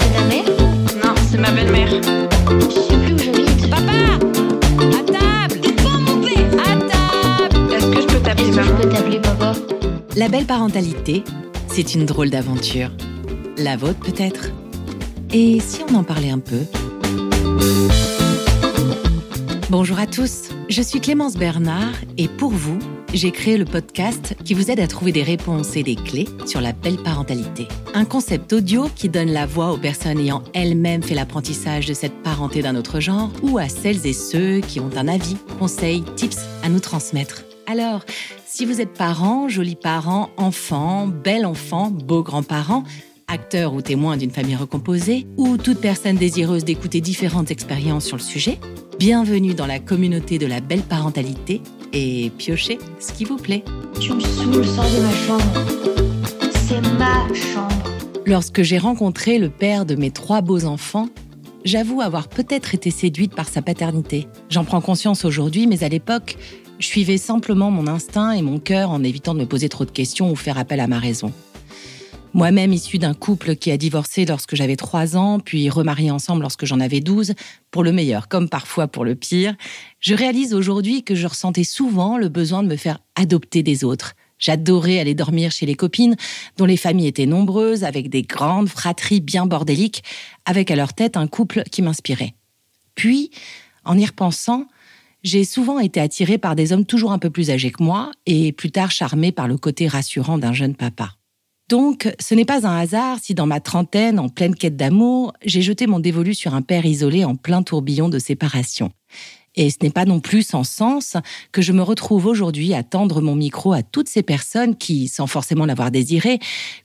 C'est ta mère Non, c'est ma belle-mère. Je sais plus où j'habite. Papa À table C'est pas mon père À table Est-ce que je peux t'appeler que je maman peux t'appeler papa La belle parentalité, c'est une drôle d'aventure. La vôtre peut-être Et si on en parlait un peu? Bonjour à tous, je suis Clémence Bernard et pour vous, j'ai créé le podcast qui vous aide à trouver des réponses et des clés sur la belle parentalité. Un concept audio qui donne la voix aux personnes ayant elles-mêmes fait l'apprentissage de cette parenté d'un autre genre ou à celles et ceux qui ont un avis, conseils, tips à nous transmettre. Alors, si vous êtes parent, joli parent, enfant, bel enfant, beau grand-parent, acteur ou témoin d'une famille recomposée, ou toute personne désireuse d'écouter différentes expériences sur le sujet, bienvenue dans la communauté de la belle parentalité et piochez ce qui vous plaît. Tu me saoules, sors de ma chambre. C'est ma chambre. Lorsque j'ai rencontré le père de mes trois beaux enfants, j'avoue avoir peut-être été séduite par sa paternité. J'en prends conscience aujourd'hui, mais à l'époque, je suivais simplement mon instinct et mon cœur en évitant de me poser trop de questions ou faire appel à ma raison. Moi-même issue d'un couple qui a divorcé lorsque j'avais 3 ans, puis remarié ensemble lorsque j'en avais 12, pour le meilleur comme parfois pour le pire, je réalise aujourd'hui que je ressentais souvent le besoin de me faire adopter des autres. J'adorais aller dormir chez les copines, dont les familles étaient nombreuses, avec des grandes fratries bien bordéliques, avec à leur tête un couple qui m'inspirait. Puis, en y repensant, j'ai souvent été attirée par des hommes toujours un peu plus âgés que moi, et plus tard charmée par le côté rassurant d'un jeune papa. Donc, ce n'est pas un hasard si dans ma trentaine, en pleine quête d'amour, j'ai jeté mon dévolu sur un père isolé en plein tourbillon de séparation. Et ce n'est pas non plus sans sens que je me retrouve aujourd'hui à tendre mon micro à toutes ces personnes qui, sans forcément l'avoir désiré,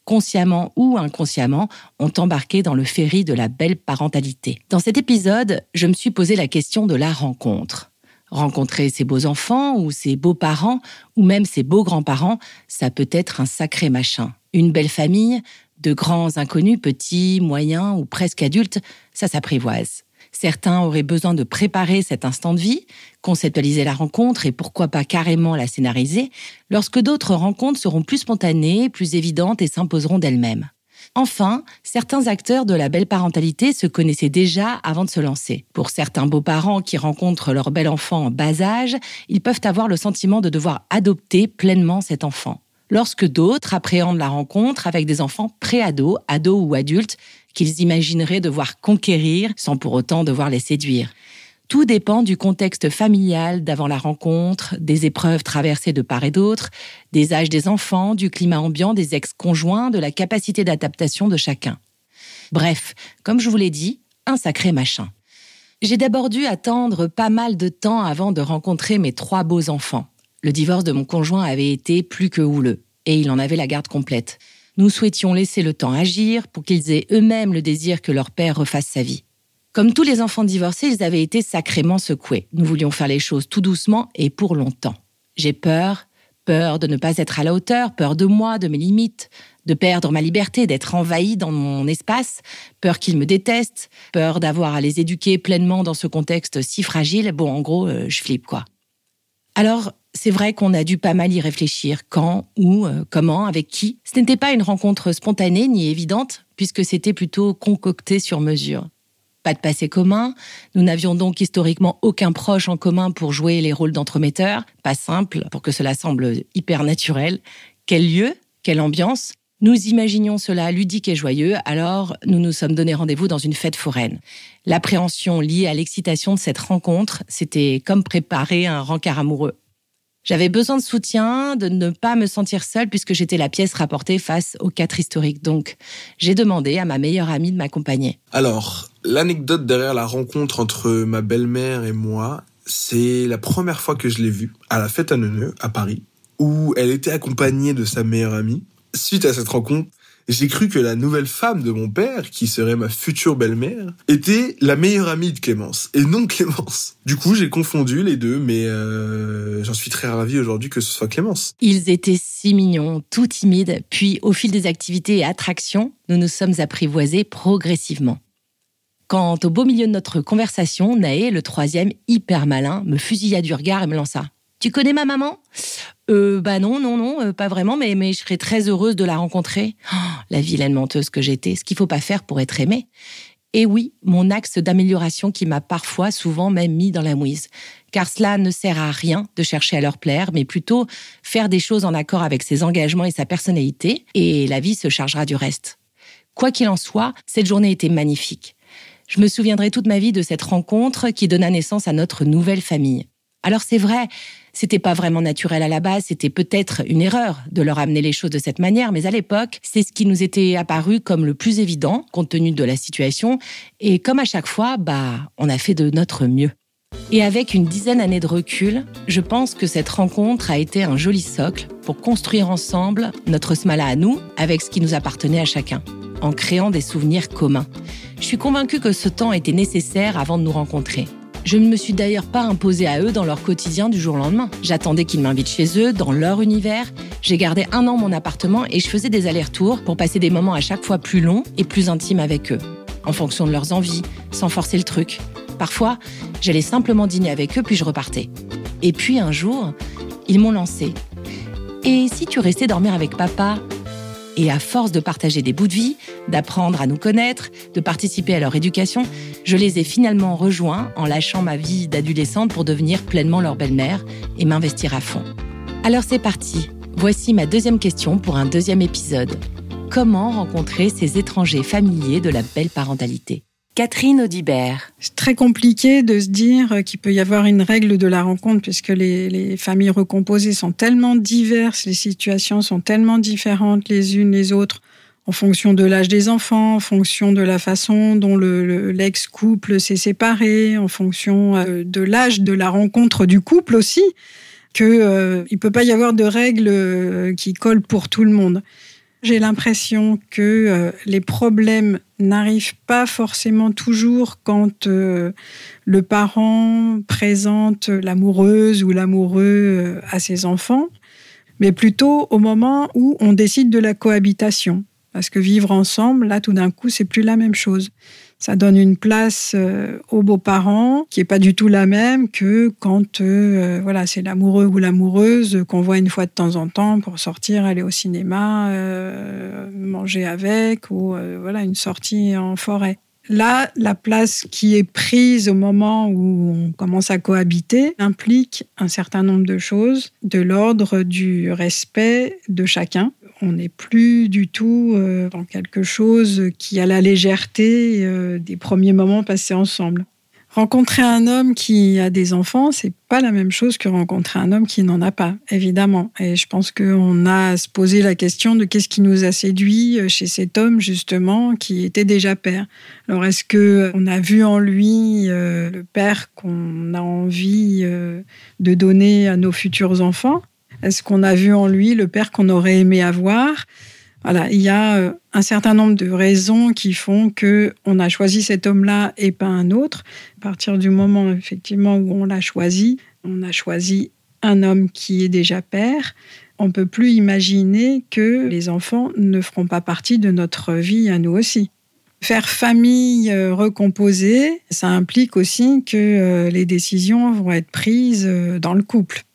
consciemment ou inconsciemment, ont embarqué dans le ferry de la belle parentalité. Dans cet épisode, je me suis posé la question de la rencontre. Rencontrer ses beaux enfants ou ses beaux parents ou même ses beaux grands-parents, ça peut être un sacré machin. Une belle famille, de grands inconnus, petits, moyens ou presque adultes, ça s'apprivoise. Certains auraient besoin de préparer cet instant de vie, conceptualiser la rencontre et pourquoi pas carrément la scénariser, lorsque d'autres rencontres seront plus spontanées, plus évidentes et s'imposeront d'elles-mêmes. Enfin, certains acteurs de la belle parentalité se connaissaient déjà avant de se lancer. Pour certains beaux-parents qui rencontrent leur bel enfant en bas âge, ils peuvent avoir le sentiment de devoir adopter pleinement cet enfant. Lorsque d'autres appréhendent la rencontre avec des enfants pré-ados, ados ou adultes, qu'ils imagineraient devoir conquérir sans pour autant devoir les séduire. Tout dépend du contexte familial d'avant la rencontre, des épreuves traversées de part et d'autre, des âges des enfants, du climat ambiant des ex-conjoints, de la capacité d'adaptation de chacun. Bref, comme je vous l'ai dit, un sacré machin. J'ai d'abord dû attendre pas mal de temps avant de rencontrer mes trois beaux enfants. Le divorce de mon conjoint avait été plus que houleux, et il en avait la garde complète. Nous souhaitions laisser le temps agir pour qu'ils aient eux-mêmes le désir que leur père refasse sa vie. Comme tous les enfants divorcés, ils avaient été sacrément secoués. Nous voulions faire les choses tout doucement et pour longtemps. J'ai peur, peur de ne pas être à la hauteur, peur de moi, de mes limites, de perdre ma liberté, d'être envahi dans mon espace, peur qu'ils me détestent, peur d'avoir à les éduquer pleinement dans ce contexte si fragile. Bon, en gros, euh, je flippe quoi. Alors, c'est vrai qu'on a dû pas mal y réfléchir. Quand, où, euh, comment, avec qui? Ce n'était pas une rencontre spontanée ni évidente, puisque c'était plutôt concocté sur mesure. Pas de passé commun, nous n'avions donc historiquement aucun proche en commun pour jouer les rôles d'entremetteurs. Pas simple, pour que cela semble hyper naturel. Quel lieu Quelle ambiance nous imaginions cela ludique et joyeux, alors nous nous sommes donné rendez-vous dans une fête foraine. L'appréhension liée à l'excitation de cette rencontre, c'était comme préparer un rencard amoureux. J'avais besoin de soutien, de ne pas me sentir seule puisque j'étais la pièce rapportée face au quatre historique. Donc, j'ai demandé à ma meilleure amie de m'accompagner. Alors, l'anecdote derrière la rencontre entre ma belle-mère et moi, c'est la première fois que je l'ai vue à la fête à Neuneu, à Paris, où elle était accompagnée de sa meilleure amie. Suite à cette rencontre, j'ai cru que la nouvelle femme de mon père, qui serait ma future belle-mère, était la meilleure amie de Clémence, et non Clémence. Du coup, j'ai confondu les deux, mais euh, j'en suis très ravi aujourd'hui que ce soit Clémence. Ils étaient si mignons, tout timides, puis au fil des activités et attractions, nous nous sommes apprivoisés progressivement. Quand, au beau milieu de notre conversation, Naé, le troisième, hyper malin, me fusilla du regard et me lança. Tu connais ma maman? Euh, Bah non, non, non, euh, pas vraiment, mais, mais je serais très heureuse de la rencontrer. Oh, la vilaine menteuse que j'étais, ce qu'il faut pas faire pour être aimée. Et oui, mon axe d'amélioration qui m'a parfois, souvent même mis dans la mouise. Car cela ne sert à rien de chercher à leur plaire, mais plutôt faire des choses en accord avec ses engagements et sa personnalité, et la vie se chargera du reste. Quoi qu'il en soit, cette journée était magnifique. Je me souviendrai toute ma vie de cette rencontre qui donna naissance à notre nouvelle famille. Alors c'est vrai, c'était pas vraiment naturel à la base, c'était peut-être une erreur de leur amener les choses de cette manière, mais à l'époque, c'est ce qui nous était apparu comme le plus évident compte tenu de la situation, et comme à chaque fois, bah, on a fait de notre mieux. Et avec une dizaine d'années de recul, je pense que cette rencontre a été un joli socle pour construire ensemble notre smala à nous avec ce qui nous appartenait à chacun, en créant des souvenirs communs. Je suis convaincue que ce temps était nécessaire avant de nous rencontrer. Je ne me suis d'ailleurs pas imposée à eux dans leur quotidien du jour au lendemain. J'attendais qu'ils m'invitent chez eux, dans leur univers. J'ai gardé un an mon appartement et je faisais des allers-retours pour passer des moments à chaque fois plus longs et plus intimes avec eux, en fonction de leurs envies, sans forcer le truc. Parfois, j'allais simplement dîner avec eux puis je repartais. Et puis un jour, ils m'ont lancé. Et si tu restais dormir avec papa et à force de partager des bouts de vie, d'apprendre à nous connaître, de participer à leur éducation, je les ai finalement rejoints en lâchant ma vie d'adolescente pour devenir pleinement leur belle-mère et m'investir à fond. Alors c'est parti. Voici ma deuxième question pour un deuxième épisode. Comment rencontrer ces étrangers familiers de la belle parentalité? Catherine Audibert. C'est très compliqué de se dire qu'il peut y avoir une règle de la rencontre puisque les, les, familles recomposées sont tellement diverses, les situations sont tellement différentes les unes les autres en fonction de l'âge des enfants, en fonction de la façon dont l'ex-couple le, s'est séparé, en fonction euh, de l'âge de la rencontre du couple aussi, qu'il euh, ne peut pas y avoir de règles euh, qui collent pour tout le monde. J'ai l'impression que euh, les problèmes n'arrivent pas forcément toujours quand euh, le parent présente l'amoureuse ou l'amoureux euh, à ses enfants, mais plutôt au moment où on décide de la cohabitation. Parce que vivre ensemble, là, tout d'un coup, c'est plus la même chose ça donne une place euh, aux beaux-parents qui est pas du tout la même que quand euh, voilà c'est l'amoureux ou l'amoureuse qu'on voit une fois de temps en temps pour sortir, aller au cinéma, euh, manger avec ou voilà une sortie en forêt. Là, la place qui est prise au moment où on commence à cohabiter implique un certain nombre de choses de l'ordre du respect de chacun, on n'est plus du tout euh, dans quelque chose qui a la légèreté euh, des premiers moments passés ensemble. Rencontrer un homme qui a des enfants, c'est pas la même chose que rencontrer un homme qui n'en a pas, évidemment. Et je pense qu'on a à se poser la question de qu'est-ce qui nous a séduit euh, chez cet homme, justement, qui était déjà père. Alors, est-ce que on a vu en lui le père qu'on a envie de donner à nos futurs enfants? Est-ce qu'on a vu en lui le père qu'on aurait aimé avoir? Voilà, il y a euh, un certain nombre de raisons qui font que on a choisi cet homme-là et pas un autre. À partir du moment effectivement où on l'a choisi, on a choisi un homme qui est déjà père. On peut plus imaginer que les enfants ne feront pas partie de notre vie à nous aussi. Faire famille euh, recomposée, ça implique aussi que euh, les décisions vont être prises dans le couple.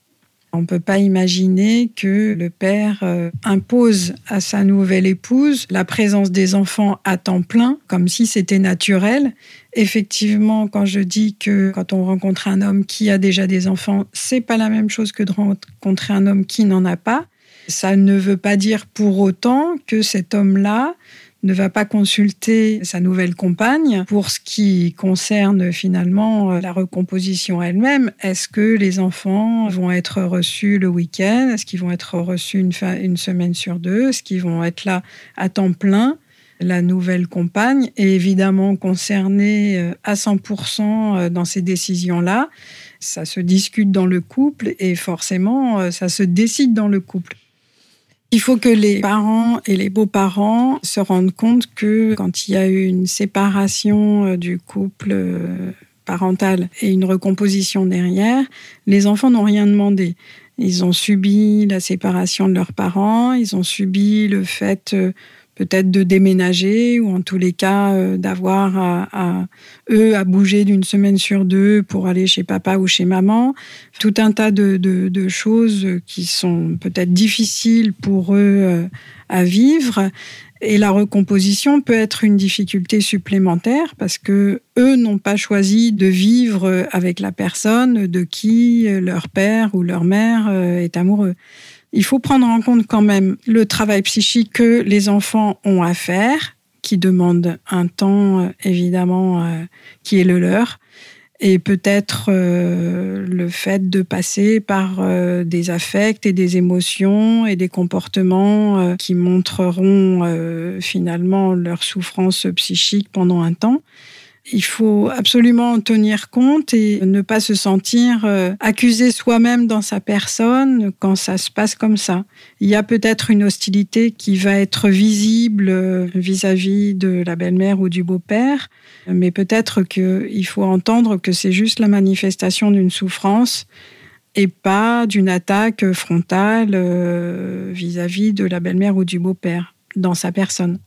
On ne peut pas imaginer que le père euh, impose à sa nouvelle épouse la présence des enfants à temps plein, comme si c'était naturel. Effectivement, quand je dis que quand on rencontre un homme qui a déjà des enfants, c'est pas la même chose que de rencontrer un homme qui n'en a pas. Ça ne veut pas dire pour autant que cet homme-là ne va pas consulter sa nouvelle compagne pour ce qui concerne finalement euh, la recomposition elle-même. Est-ce que les enfants vont être reçus le week-end? Est-ce qu'ils vont être reçus une, semaine sur deux? Est-ce qu'ils vont être là à temps plein? La nouvelle compagne est évidemment concernée euh, à 100% euh, dans ces décisions-là. Ça se discute dans le couple et forcément, ça se décide dans le couple. Il faut que les parents et les beaux-parents se rendent compte que quand il y a eu une séparation euh, du couple euh, parental et une recomposition derrière, les enfants n'ont rien demandé. Ils ont subi la séparation de leurs parents, ils ont subi le fait euh, peut-être de déménager ou en tous les cas euh, d'avoir à, eux à bouger d'une semaine sur deux pour aller chez papa ou chez maman. Tout un tas de, choses qui sont peut-être difficiles pour eux euh, à vivre. Et la recomposition peut être une difficulté supplémentaire parce que eux n'ont pas choisi de vivre avec la personne de qui leur père ou leur mère euh, est amoureux il faut prendre en compte quand même le travail psychique que les enfants ont à faire, qui demande un temps euh, évidemment euh, qui est le leur, et peut-être euh, le fait de passer par des affects et des émotions et des comportements qui montreront finalement leur souffrance psychique pendant un temps. Il faut absolument tenir compte et ne pas se sentir euh, accusé soi-même dans sa personne quand ça se passe comme ça. Il y a peut-être une hostilité qui va être visible euh, vis-à-vis de la belle-mère ou du beau-père, mais peut-être qu'il faut entendre que c'est juste la manifestation d'une souffrance et pas d'une attaque frontale euh, vis-à-vis de la belle-mère ou du beau-père dans sa personne.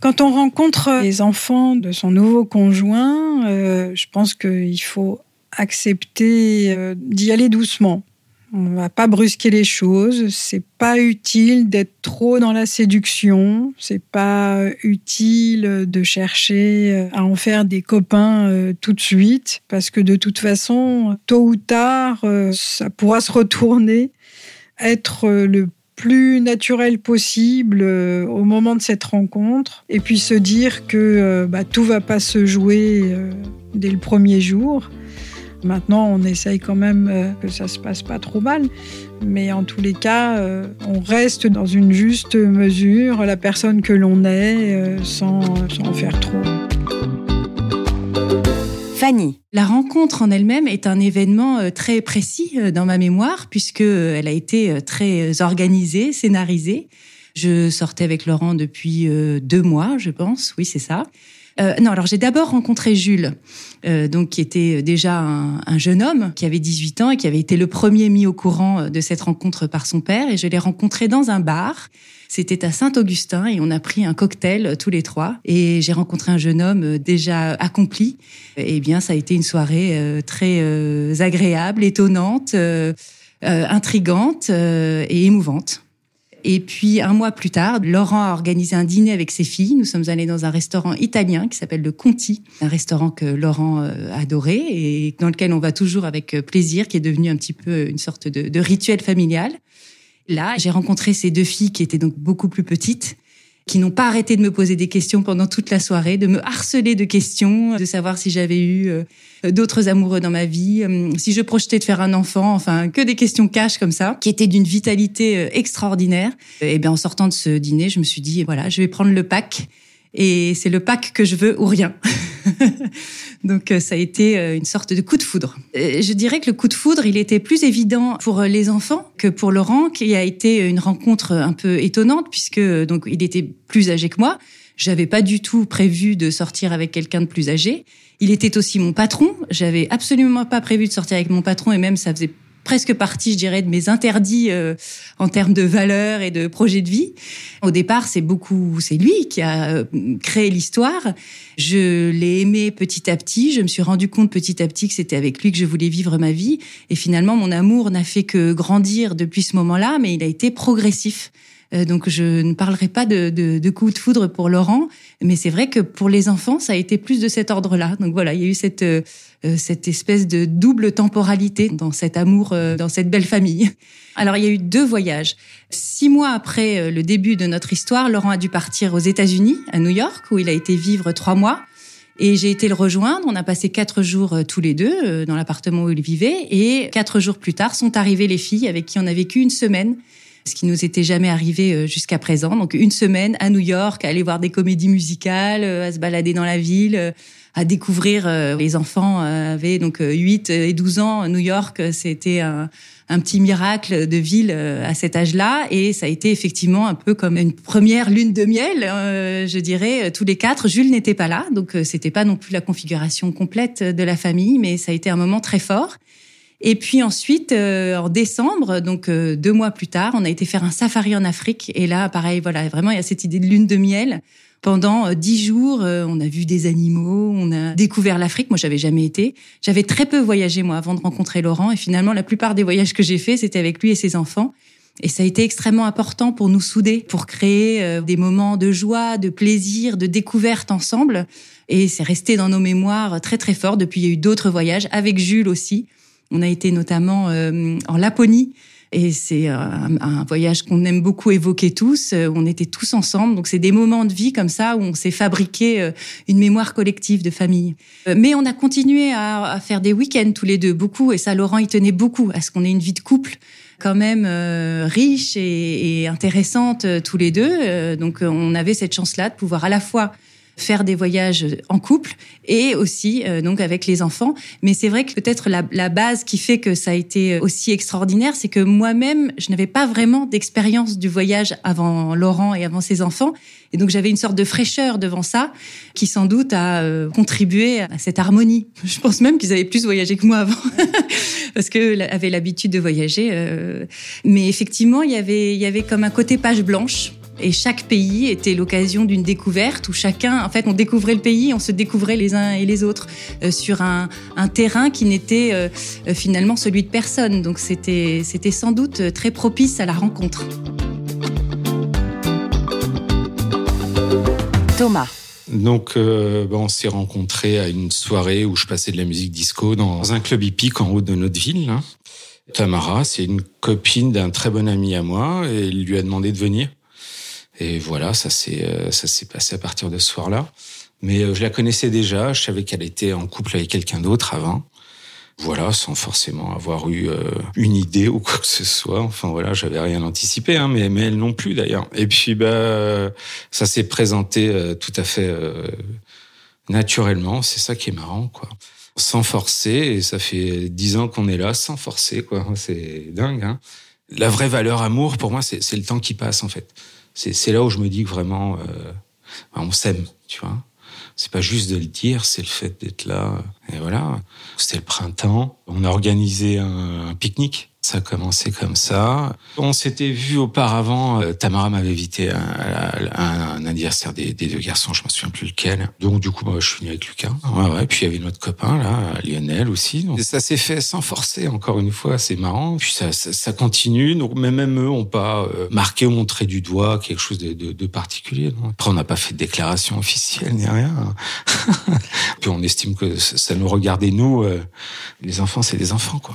Quand on rencontre les enfants de son nouveau conjoint, euh, je pense qu'il faut accepter euh, d'y aller doucement. On ne va pas brusquer les choses. C'est pas utile d'être trop dans la séduction. C'est pas utile de chercher euh, à en faire des copains tout de suite, parce que de toute façon, tôt ou tard, ça pourra se retourner. Être le plus naturel possible euh, au moment de cette rencontre et puis se dire que euh, bah, tout va pas se jouer euh, dès le premier jour. Maintenant, on essaye quand même que ça se passe pas trop mal, mais en tous les cas, on reste dans une juste mesure, la personne que l'on est, sans, sans faire trop. Fanny. La rencontre en elle-même est un événement euh, très précis euh, dans ma mémoire puisque euh, a été très organisée, scénarisée. Je sortais avec Laurent depuis deux mois, je pense. Oui, c'est ça. Euh, non, alors j'ai d'abord rencontré Jules, euh, donc qui était déjà un, un, jeune homme qui avait 18 ans et qui avait été le premier mis au courant de cette rencontre par son père. Et je l'ai rencontré dans un bar. C'était à Saint-Augustin et on a pris un cocktail tous les trois. Et j'ai rencontré un jeune homme déjà accompli. Et eh bien, ça a été une soirée très agréable, étonnante, intrigante et émouvante. Et puis un mois plus tard, Laurent a organisé un dîner avec ses filles. Nous sommes allés dans un restaurant italien qui s'appelle le Conti, un restaurant que Laurent euh, adorait et dans lequel on va toujours avec euh, plaisir, qui est devenu un petit peu une sorte de, de rituel familial. Là, j'ai rencontré ces deux filles qui étaient donc beaucoup plus petites qui n'ont pas arrêté de me poser des questions pendant toute la soirée, de me harceler de questions, de savoir si j'avais eu euh, d'autres amoureux dans ma vie, euh, si je projetais de faire un enfant, enfin que des questions cash comme ça, qui étaient d'une vitalité euh, extraordinaire. Et bien en sortant de ce dîner, je me suis dit voilà, je vais prendre le pack et c'est le pack que je veux ou rien. Donc euh, ça a été euh, une sorte de coup de foudre. Euh, je dirais que le coup de foudre, il était plus évident pour les enfants que pour Laurent, qui a été une rencontre un peu étonnante puisque donc il était plus âgé que moi. J'avais pas du tout prévu de sortir avec quelqu'un de plus âgé. Il était aussi mon patron. J'avais absolument pas prévu de sortir avec mon patron et même ça faisait presque partie, je dirais, de mes interdits euh, en termes de valeurs et de projets de vie. Au départ, c'est beaucoup, c'est lui qui a euh, créé l'histoire. Je l'ai aimé petit à petit. Je me suis rendu compte petit à petit que c'était avec lui que je voulais vivre ma vie. Et finalement, mon amour n'a fait que grandir depuis ce moment-là, mais il a été progressif. Euh, donc je ne parlerai pas de, de, de coup de foudre pour Laurent, mais c'est vrai que pour les enfants, ça a été plus de cet ordre-là. Donc voilà, il y a eu cette, euh, cette espèce de double temporalité dans cet amour, euh, dans cette belle famille. Alors il y a eu deux voyages. Six mois après le début de notre histoire, Laurent a dû partir aux États-Unis, à New York, où il a été vivre trois mois. Et j'ai été le rejoindre. On a passé quatre jours tous les deux dans l'appartement où il vivait. Et quatre jours plus tard sont arrivées les filles avec qui on a vécu une semaine ce qui nous était jamais arrivé euh, jusqu'à présent. Donc une semaine à New York, à aller voir des comédies musicales, euh, à se balader dans la ville, euh, à découvrir. Les enfants avaient donc 8 et 12 ans. New York, c'était un, un petit miracle de ville à cet âge-là, et ça a été effectivement un peu comme une première lune de miel, je dirais, tous les quatre. Jules n'était pas là, donc c'était pas non plus la configuration complète de la famille, mais ça a été un moment très fort. Et puis ensuite, en décembre, donc deux mois plus tard, on a été faire un safari en Afrique. Et là, pareil, voilà, vraiment, il y a cette idée de lune de miel. Pendant dix jours, on a vu des animaux, on a découvert l'Afrique. Moi, j'avais jamais été. J'avais très peu voyagé moi avant de rencontrer Laurent. Et finalement, la plupart des voyages que j'ai faits, c'était avec lui et ses enfants. Et ça a été extrêmement important pour nous souder, pour créer euh, des moments de joie, de plaisir, de découverte ensemble. Et c'est resté dans nos mémoires très très fort. Depuis, il y a eu d'autres voyages avec Jules aussi. On a été notamment euh, en Laponie. Et c'est un, un, voyage qu'on aime beaucoup évoquer tous. Euh, on était tous ensemble. Donc, c'est des moments de vie comme ça où on s'est fabriqué une mémoire collective de famille. Mais on a continué à, faire des week-ends tous les deux, beaucoup. Et ça, Laurent, il tenait beaucoup à ce qu'on ait une vie de couple quand même euh, riche et, et, intéressante euh, tous les deux. Euh, donc on avait cette chance-là de pouvoir à la fois faire des voyages en couple et aussi donc avec les enfants. Mais c'est vrai que peut-être la, la, base qui fait que ça a été aussi extraordinaire, c'est que moi-même, je n'avais pas vraiment d'expérience du voyage avant Laurent et avant ses enfants. Et donc j'avais une sorte de fraîcheur devant ça, qui sans doute a euh, contribué à cette harmonie. Je pense même qu'ils avaient plus voyagé que moi avant, parce que avaient l'habitude de voyager. Euh. Mais effectivement, il y avait il y avait comme un côté page blanche. Et chaque pays était l'occasion d'une découverte où chacun, en fait, on découvrait le pays, on se découvrait les uns et les autres euh, sur un, un, terrain qui n'était euh, finalement celui de personne. Donc c'était c'était sans doute très propice à la rencontre. Thomas. Donc, euh, ben, on s'est rencontrés à une soirée où je passais de la musique disco dans un club hippique en haut de notre ville. Là. Tamara, c'est une copine d'un très bon ami à moi et il lui a demandé de venir. Et voilà, ça s'est euh, ça s'est passé à partir de ce soir-là. Mais euh, je la connaissais déjà, je savais qu'elle était en couple avec quelqu'un d'autre avant voilà, sans forcément avoir eu euh, une idée ou quoi que ce soit. Enfin voilà, j'avais rien anticipé, hein, mais, mais elle non plus d'ailleurs. Et puis bah ça s'est présenté tout à fait naturellement. C'est ça qui est marrant, quoi. Sans forcer, et ça fait dix ans qu'on est là, sans forcer, quoi. C'est dingue. Hein. La vraie valeur amour, pour moi, c'est le temps qui passe en fait. C'est là où je me dis que vraiment, bah, on s'aime, tu vois. C'est pas juste de le dire, c'est le fait d'être là. Et voilà. C'était le printemps. On a organisé un, un pique-nique ça a commencé comme ça. On s'était vu auparavant. Euh, Tamara m'avait invité à, un anniversaire des, deux garçons, je me souviens plus lequel. Donc du coup, moi, je suis venu avec Lucas. Ouais, ouais. Puis il y avait notre copain là, Lionel aussi. Ça s'est fait sans forcer. Encore une fois, c'est marrant. Puis ça, continue. Donc même eux ont pas euh, marqué ou montré du doigt quelque chose de, particulier. Après, on n'a pas fait de déclaration officielle ni rien. Puis on estime que ça nous regardait nous. Euh, les enfants, c'est des enfants, quoi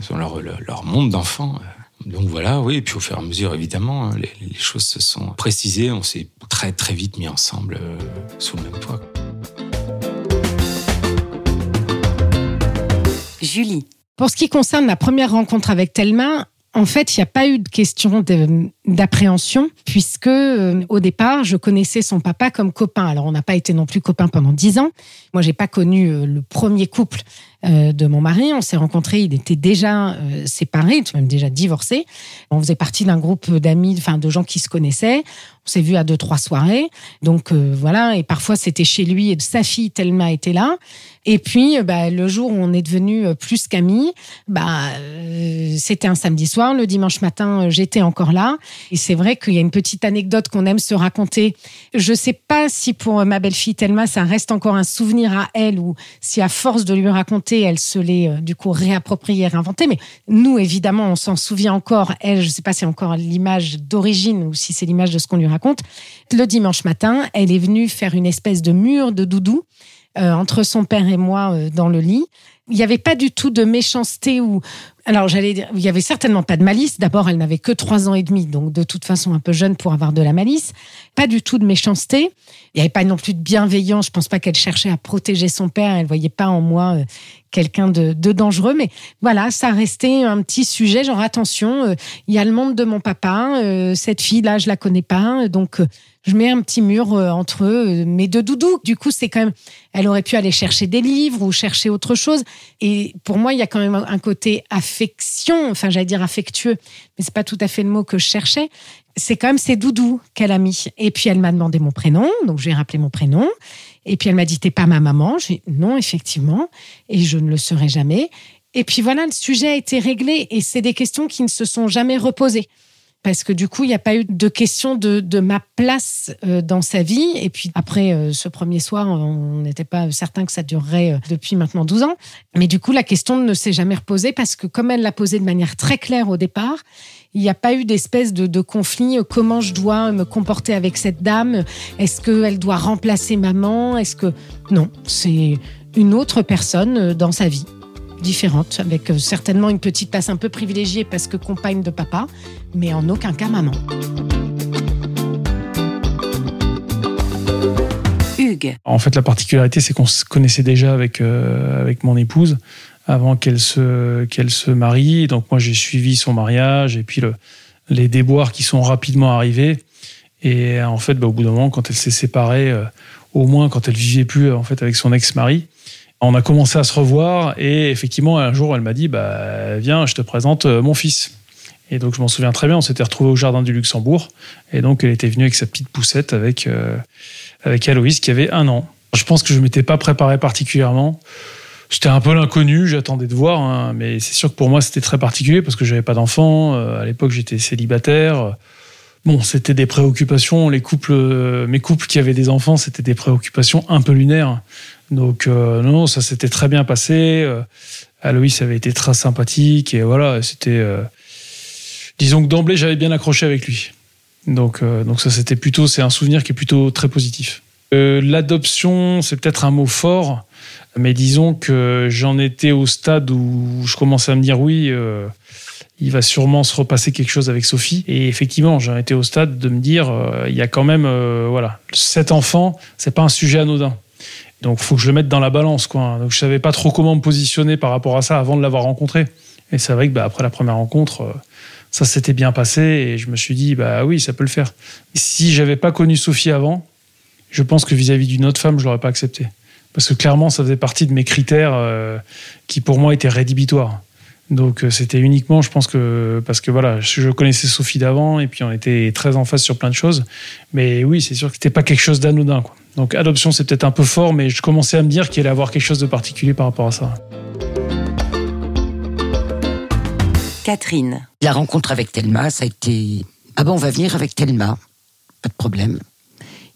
sur leur, leur monde d'enfant. Donc voilà, oui, et puis au fur et à mesure, évidemment, hein, les, les choses se sont précisées, on s'est très très vite mis ensemble euh, sous le même toit. Julie. Pour ce qui concerne ma première rencontre avec Thelma, en fait, il n'y a pas eu de question d'appréhension, puisque euh, au départ, je connaissais son papa comme copain. Alors, on n'a pas été non plus copains pendant dix ans. Moi, j'ai pas connu euh, le premier couple euh, de mon mari. On s'est rencontrés, il était déjà euh, séparé, même déjà divorcé. On faisait partie d'un groupe d'amis, enfin de gens qui se connaissaient. On s'est vu à deux trois soirées. Donc euh, voilà, et parfois c'était chez lui et sa fille Thelma était là. Et puis bah, le jour où on est devenu plus qu'amis, bah c'était un samedi soir. Le dimanche matin, j'étais encore là. Et c'est vrai qu'il y a une petite anecdote qu'on aime se raconter. Je sais pas si pour ma belle-fille Thelma, ça reste encore un souvenir à elle ou si à force de lui raconter elle se l'est euh, du coup réappropriée, réinventée. Mais nous, évidemment, on s'en souvient encore. Elle, je ne sais pas si c'est encore l'image d'origine ou si c'est l'image de ce qu'on lui raconte. Le dimanche matin, elle est venue faire une espèce de mur de doudou euh, entre son père et moi euh, dans le lit. Il n'y avait pas du tout de méchanceté ou alors j'allais dire, il y avait certainement pas de malice. D'abord, elle n'avait que trois ans et demi, donc de toute façon un peu jeune pour avoir de la malice. Pas du tout de méchanceté. Il n'y avait pas non plus de bienveillance. Je pense pas qu'elle cherchait à protéger son père. Elle voyait pas en moi euh, quelqu'un de, de, dangereux. Mais voilà, ça restait un petit sujet. Genre attention, euh, il y a le monde de mon papa. Euh, cette fille là, je la connais pas. Donc je mets un petit mur entre mes deux doudous. Du coup, c'est quand même, elle aurait pu aller chercher des livres ou chercher autre chose. Et pour moi, il y a quand même un côté affection, enfin j'allais dire affectueux, mais c'est pas tout à fait le mot que je cherchais. C'est quand même ses doudous qu'elle a mis. Et puis elle m'a demandé mon prénom, donc je lui ai rappelé mon prénom. Et puis elle m'a dit t'es pas ma maman. J'ai dit non effectivement, et je ne le serai jamais. Et puis voilà, le sujet a été réglé et c'est des questions qui ne se sont jamais reposées parce que du coup, il n'y a pas eu de question de, ma place euh, dans sa vie. Et puis après euh, ce premier soir, on n'était pas certain que ça durerait euh, depuis maintenant 12 ans. Mais du coup, la question ne s'est jamais reposée parce que comme elle l'a posée de manière très claire au départ, il n'y a pas eu d'espèce de, de conflit. Comment je dois me comporter avec cette dame Est-ce qu'elle doit remplacer maman Est-ce que non C'est une autre personne dans sa vie différente, avec certainement une petite place un peu privilégiée parce que compagne de papa, mais en aucun cas maman. Hugues. En fait, la particularité, c'est qu'on se connaissait déjà avec, euh, avec mon épouse avant qu'elle se, qu'elle se marie. Donc moi, j'ai suivi son mariage et puis le, les déboires qui sont rapidement arrivés. Et en fait, bah, au bout d'un moment, quand elle s'est séparée, euh, au moins quand elle vivait plus en fait avec son ex-mari, on a commencé à se revoir et effectivement un jour elle m'a dit bah viens je te présente euh, mon fils. Et donc je m'en souviens très bien on s'était retrouvé au jardin du Luxembourg. Et donc elle était venue avec sa petite poussette avec euh, avec Aloïs qui avait un an. Je pense que je m'étais pas préparé particulièrement. C'était un peu l'inconnu j'attendais de voir hein, mais c'est sûr que pour moi c'était très particulier parce que j'avais pas d'enfant. Euh, à l'époque j'étais célibataire Bon, c'était des préoccupations. Les couples, euh, mes couples qui avaient des enfants, c'était des préoccupations un peu lunaires. Donc euh, non, ça s'était très bien passé. Euh, Aloïs avait été très sympathique et voilà, c'était. disons que d'emblée, j'avais bien accroché avec lui. Donc, donc ça, c'était plutôt, c'est un souvenir qui est plutôt très positif. L'adoption, c'est peut-être un mot fort, mais disons que j'en étais au stade où je commençais à me dire oui. Il va sûrement se repasser quelque chose avec Sophie. Et effectivement, j'en étais au stade de me dire, euh, il y a quand même, euh, voilà, cet enfant, c'est pas un sujet anodin. Donc, faut que je le mette dans la balance, quoi. Donc, je savais pas trop comment me positionner par rapport à ça avant de l'avoir rencontré. Et c'est vrai que, bah, après la première rencontre, euh, ça s'était bien passé et je me suis dit, bah oui, ça peut le faire. Si j'avais pas connu Sophie avant, je pense que vis-à-vis d'une autre femme, je l'aurais pas accepté. Parce que clairement, ça faisait partie de mes critères qui, pour moi, étaient rédhibitoires. Donc euh, c'était uniquement, je pense que parce que voilà, je connaissais Sophie d'avant et puis on était très en face sur plein de choses. Mais oui, c'est sûr que c'était pas quelque chose d'anodin. quoi. Donc adoption, c'est peut-être un peu fort, mais je commençais à me dire qu'il allait avoir quelque chose de particulier par rapport à ça. Catherine. La rencontre avec Thelma, ça a été. Ah bon, on va venir avec Thelma. Pas de problème.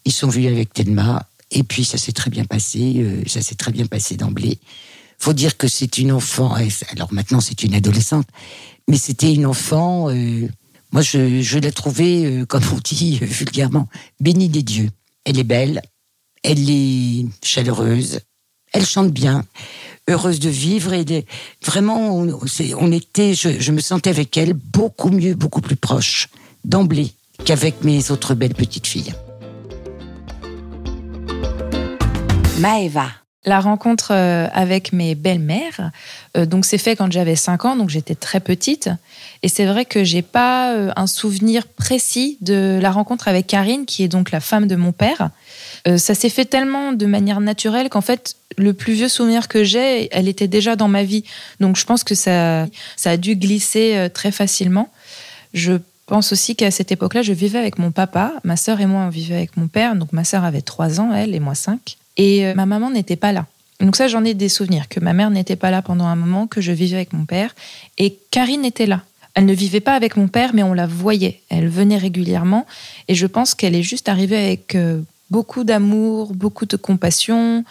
Ils sont venus avec Thelma. Et puis, ça s'est très bien passé. euh, ça s'est très bien passé d'emblée. Faut dire que c'est une enfant. Alors maintenant, c'est une adolescente. Mais c'était une enfant. euh, moi, je, je l'ai trouvée, euh, comme on dit euh, vulgairement, bénie des dieux. Elle est belle. Elle est chaleureuse. Elle chante bien. Heureuse de vivre et vraiment, on, était, je, je me sentais avec elle beaucoup mieux, beaucoup plus proche d'emblée qu'avec mes autres belles petites filles. Maëva. La rencontre euh, avec mes belles-mères, euh, donc c'est fait quand j'avais 5 ans, donc j'étais très petite. Et c'est vrai que j'ai pas euh, un souvenir précis de la rencontre avec Karine, qui est donc la femme de mon père. Ça s'est fait tellement de manière naturelle qu'en fait, le plus vieux souvenir que j'ai, elle était déjà dans ma vie. Donc je pense que ça, ça a dû glisser très facilement. Je pense aussi qu'à cette époque-là, je vivais avec mon papa. Ma sœur et moi, on vivait avec mon père. Donc ma sœur avait 3 ans, elle, et moi 5. Et euh, ma maman n'était pas là. Donc ça, j'en ai des souvenirs, que ma mère n'était pas là pendant un moment, que je vivais avec mon père. Et Karine était là. Elle ne vivait pas avec mon père, mais on la voyait. Elle venait régulièrement. Et je pense qu'elle est juste arrivée avec euh, beaucoup d'amour, beaucoup de compassion,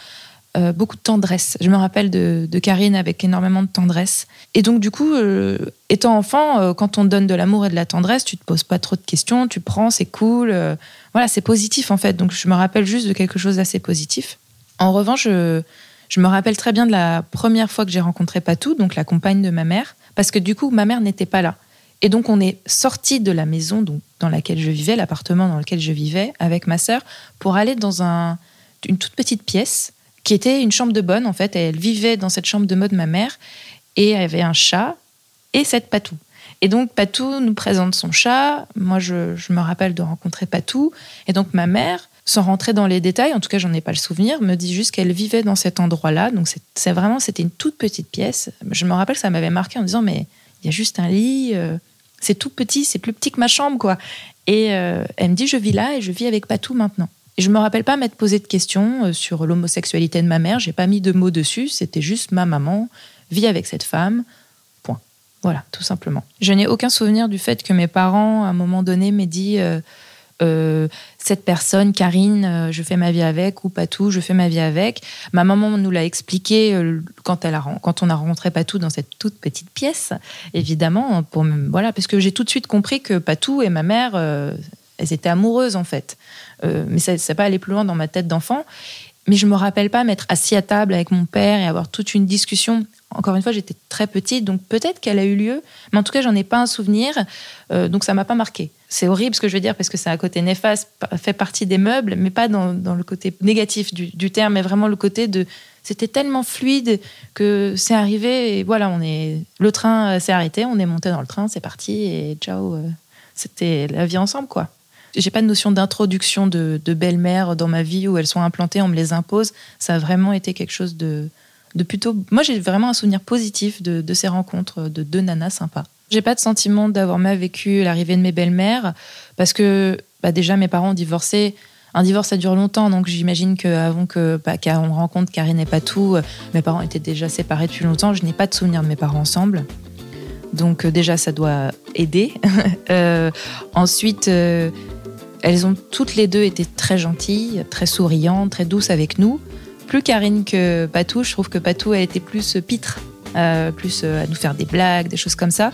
euh, beaucoup de tendresse. Je me rappelle de, Karine avec énormément de tendresse. Et donc, du coup, euh, étant enfant, euh, quand on donne de l'amour et de la tendresse, tu te poses pas trop de questions, tu prends, c'est cool. voilà, c'est positif en fait. Donc, je me rappelle juste de quelque chose d'assez positif. En revanche, je, me rappelle très bien de la première fois que j'ai rencontré Patou, donc la compagne de ma mère, parce que du coup, ma mère n'était pas là. Et donc, on est sorti de la maison donc, dans laquelle je vivais, l'appartement dans lequel je vivais, avec ma sœur, pour aller dans un, une toute petite pièce qui était une chambre de bonne, en fait. Elle vivait dans cette chambre de mode ma mère, et elle avait un chat et cette Patou. Et donc, Patou nous présente son chat. Moi, je, me rappelle de rencontrer Patou. Et donc, ma mère, sans rentrer dans les détails, en tout cas, j'en ai pas le souvenir, me dit juste qu'elle vivait dans cet endroit-là. Donc, c'est- vraiment, c'était une toute petite pièce. Je me rappelle ça m'avait marqué en disant, mais il y a juste un lit, euh, c'est tout petit, c'est plus petit que ma chambre, quoi. Et euh, elle me dit, je vis là et je vis avec Patou maintenant. Et je me rappelle pas m'être posé de questions euh, sur l'homosexualité de ma mère. J'ai pas mis de mots dessus. C'était juste ma maman vis avec cette femme. Point. Voilà, tout simplement. Je n'ai aucun souvenir du fait que mes parents, à un moment donné, m'aient dit euh, euh, cette personne, Karine, je fais ma vie avec, ou Patou, je fais ma vie avec. Ma maman nous l'a expliqué quand, on a rencontré Patou dans cette toute petite pièce, évidemment, pour, voilà, parce que j'ai tout de suite compris que Patou et ma mère, elles étaient amoureuses en fait. Mais ça n'est pas allé plus loin dans ma tête d'enfant. Mais je me rappelle pas m'être assis à table avec mon père et avoir toute une discussion. Encore une fois, j'étais très petite, donc peut-être qu'elle a eu lieu, mais en tout cas, j'en ai pas un souvenir, donc ça m'a pas marqué c'est horrible ce que je veux dire parce que c'est un côté néfaste, fait partie des meubles, mais pas dans, le côté négatif du, terme, mais vraiment le côté de c'était tellement fluide que c'est arrivé et voilà, on est le train s'est arrêté, on est monté dans le train, c'est parti et ciao, euh, c'était la vie ensemble quoi. J'ai pas de notion d'introduction de, belle-mère dans ma vie où elles sont implantées, on me les impose. Ça a vraiment été quelque chose de, de plutôt. Moi, j'ai vraiment un souvenir positif de, de ces rencontres de deux nanas sympas. J'ai pas de sentiment d'avoir mal vécu l'arrivée de mes belles-mères parce que bah, déjà mes parents ont divorcé. Un divorce ça dure longtemps, donc j'imagine qu'avant que bah, qu'on rencontre Karine et Patou, mes parents étaient déjà séparés depuis longtemps. Je n'ai pas de souvenir de mes parents ensemble. Donc euh, déjà ça doit aider. euh, ensuite, euh, elles ont toutes les deux été très gentilles, très souriantes, très douces avec nous. Plus Karine que Patou, je trouve que Patou a été plus pitre euh, plus euh, à nous faire des blagues, des choses comme ça.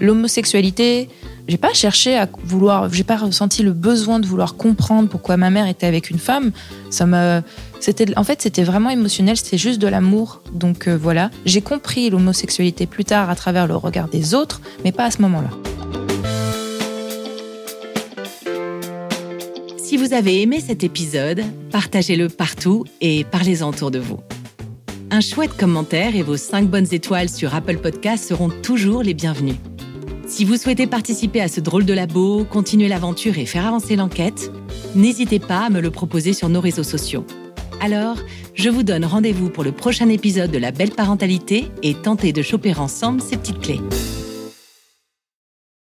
L'homosexualité, j'ai pas cherché à vouloir, j'ai pas ressenti le besoin de vouloir comprendre pourquoi ma mère était avec une femme. Ça c'était, en fait, c'était vraiment émotionnel, c'était juste de l'amour. Donc euh, voilà, j'ai compris l'homosexualité plus tard à travers le regard des autres, mais pas à ce moment-là. Vous avez aimé cet épisode, partagez-le partout et parlez-en autour de vous. Un chouette commentaire et vos 5 bonnes étoiles sur Apple Podcasts seront toujours les bienvenus. Si vous souhaitez participer à ce drôle de labo, continuer l'aventure et faire avancer l'enquête, n'hésitez pas à me le proposer sur nos réseaux sociaux. Alors, je vous donne rendez-vous pour le prochain épisode de La Belle Parentalité et tentez de choper ensemble ces petites clés.